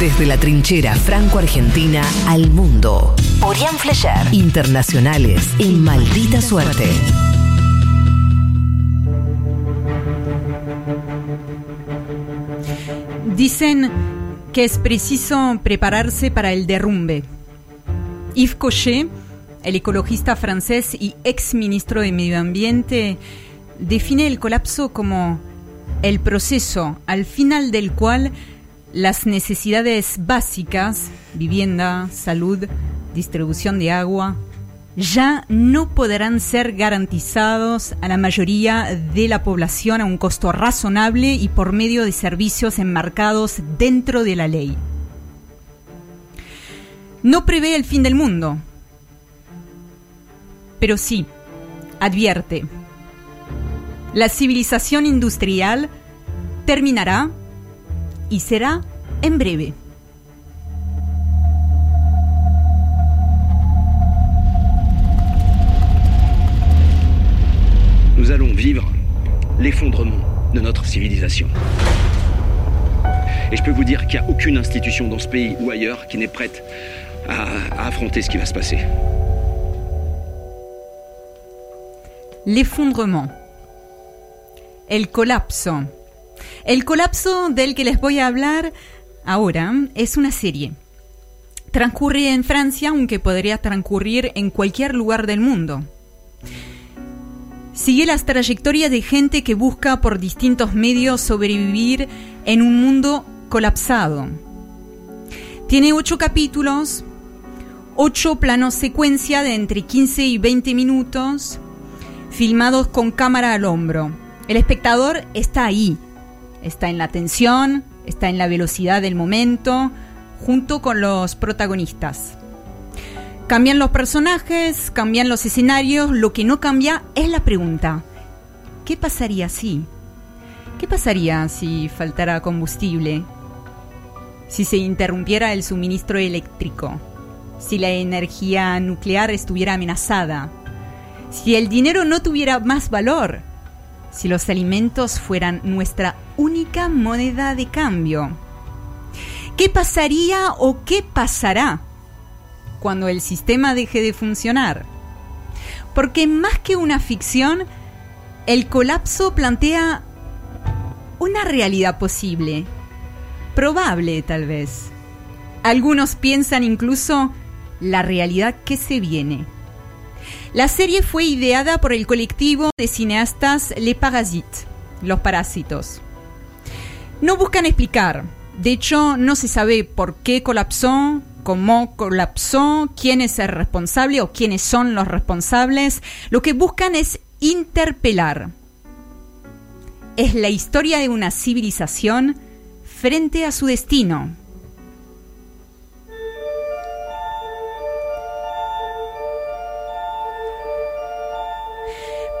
Desde la trinchera franco-argentina al mundo. Orián Flecher. Internacionales en maldita suerte. Dicen que es preciso prepararse para el derrumbe. Yves Cochet, el ecologista francés y ex ministro de Medio Ambiente, define el colapso como el proceso al final del cual las necesidades básicas, vivienda, salud, distribución de agua, ya no podrán ser garantizados a la mayoría de la población a un costo razonable y por medio de servicios enmarcados dentro de la ley. No prevé el fin del mundo, pero sí, advierte, la civilización industrial terminará y será en breve. Nous allons vivre l'effondrement de notre civilisation. Et je peux vous dire qu'il n'y a aucune institution dans ce pays ou ailleurs qui n'est prête à, à affronter ce qui va se passer. L'effondrement. El colapso. El colapso del que les voy a hablar ahora es una serie. Transcurre en Francia, aunque podría transcurrir en cualquier lugar del mundo. Sigue las trayectorias de gente que busca por distintos medios sobrevivir en un mundo colapsado. Tiene ocho capítulos, ocho planos secuencia de entre 15 y 20 minutos, filmados con cámara al hombro. El espectador está ahí, está en la tensión, está en la velocidad del momento, junto con los protagonistas. Cambian los personajes, cambian los escenarios, lo que no cambia es la pregunta. ¿Qué pasaría si? ¿Qué pasaría si faltara combustible? Si se interrumpiera el suministro eléctrico? Si la energía nuclear estuviera amenazada? Si el dinero no tuviera más valor? Si los alimentos fueran nuestra única moneda de cambio? ¿Qué pasaría o qué pasará cuando el sistema deje de funcionar? Porque más que una ficción, el colapso plantea una realidad posible, probable tal vez. Algunos piensan incluso la realidad que se viene. La serie fue ideada por el colectivo de cineastas Les Parasites, los parásitos. No buscan explicar, de hecho no se sabe por qué colapsó, cómo colapsó, quién es el responsable o quiénes son los responsables. Lo que buscan es interpelar. Es la historia de una civilización frente a su destino.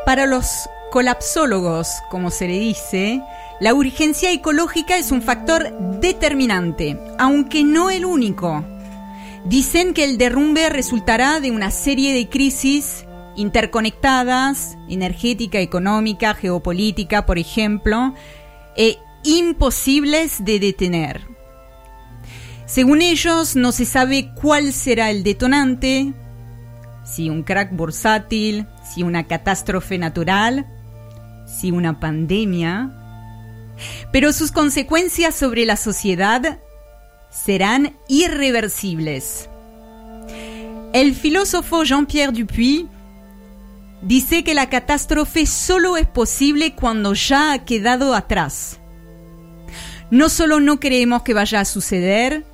Para los colapsólogos, como se le dice, la urgencia ecológica es un factor determinante, aunque no el único. Dicen que el derrumbe resultará de una serie de crisis interconectadas, energética, económica, geopolítica, por ejemplo, e imposibles de detener. Según ellos, no se sabe cuál será el detonante, si un crack bursátil, si una catástrofe natural, si una pandemia, pero sus consecuencias sobre la sociedad serán irreversibles. El filósofo Jean-Pierre Dupuy dice que la catástrofe solo es posible cuando ya ha quedado atrás. No solo no creemos que vaya a suceder,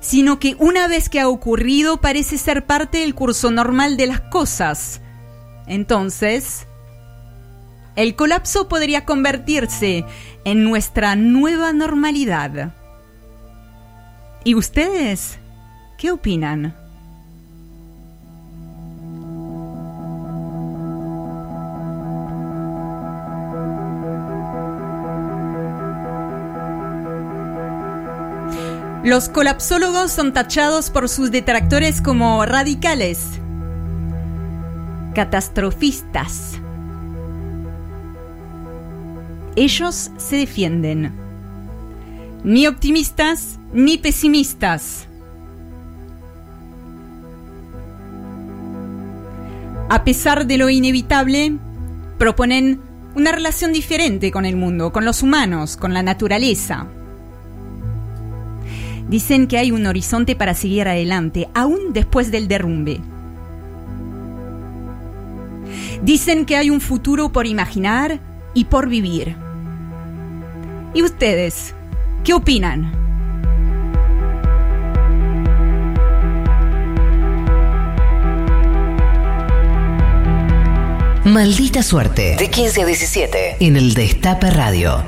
sino que una vez que ha ocurrido parece ser parte del curso normal de las cosas. Entonces, el colapso podría convertirse en nuestra nueva normalidad. ¿Y ustedes qué opinan? Los colapsólogos son tachados por sus detractores como radicales, catastrofistas. Ellos se defienden. ni optimistas ni pesimistas. A pesar de lo inevitable, proponen una relación diferente con el mundo, con los humanos, con la naturaleza. Dicen que hay un horizonte para seguir adelante, aún después del derrumbe. Dicen que hay un futuro por imaginar y por vivir. ¿Y ustedes? ¿Qué opinan? Maldita suerte. De 15 a 17. En el Destape Radio.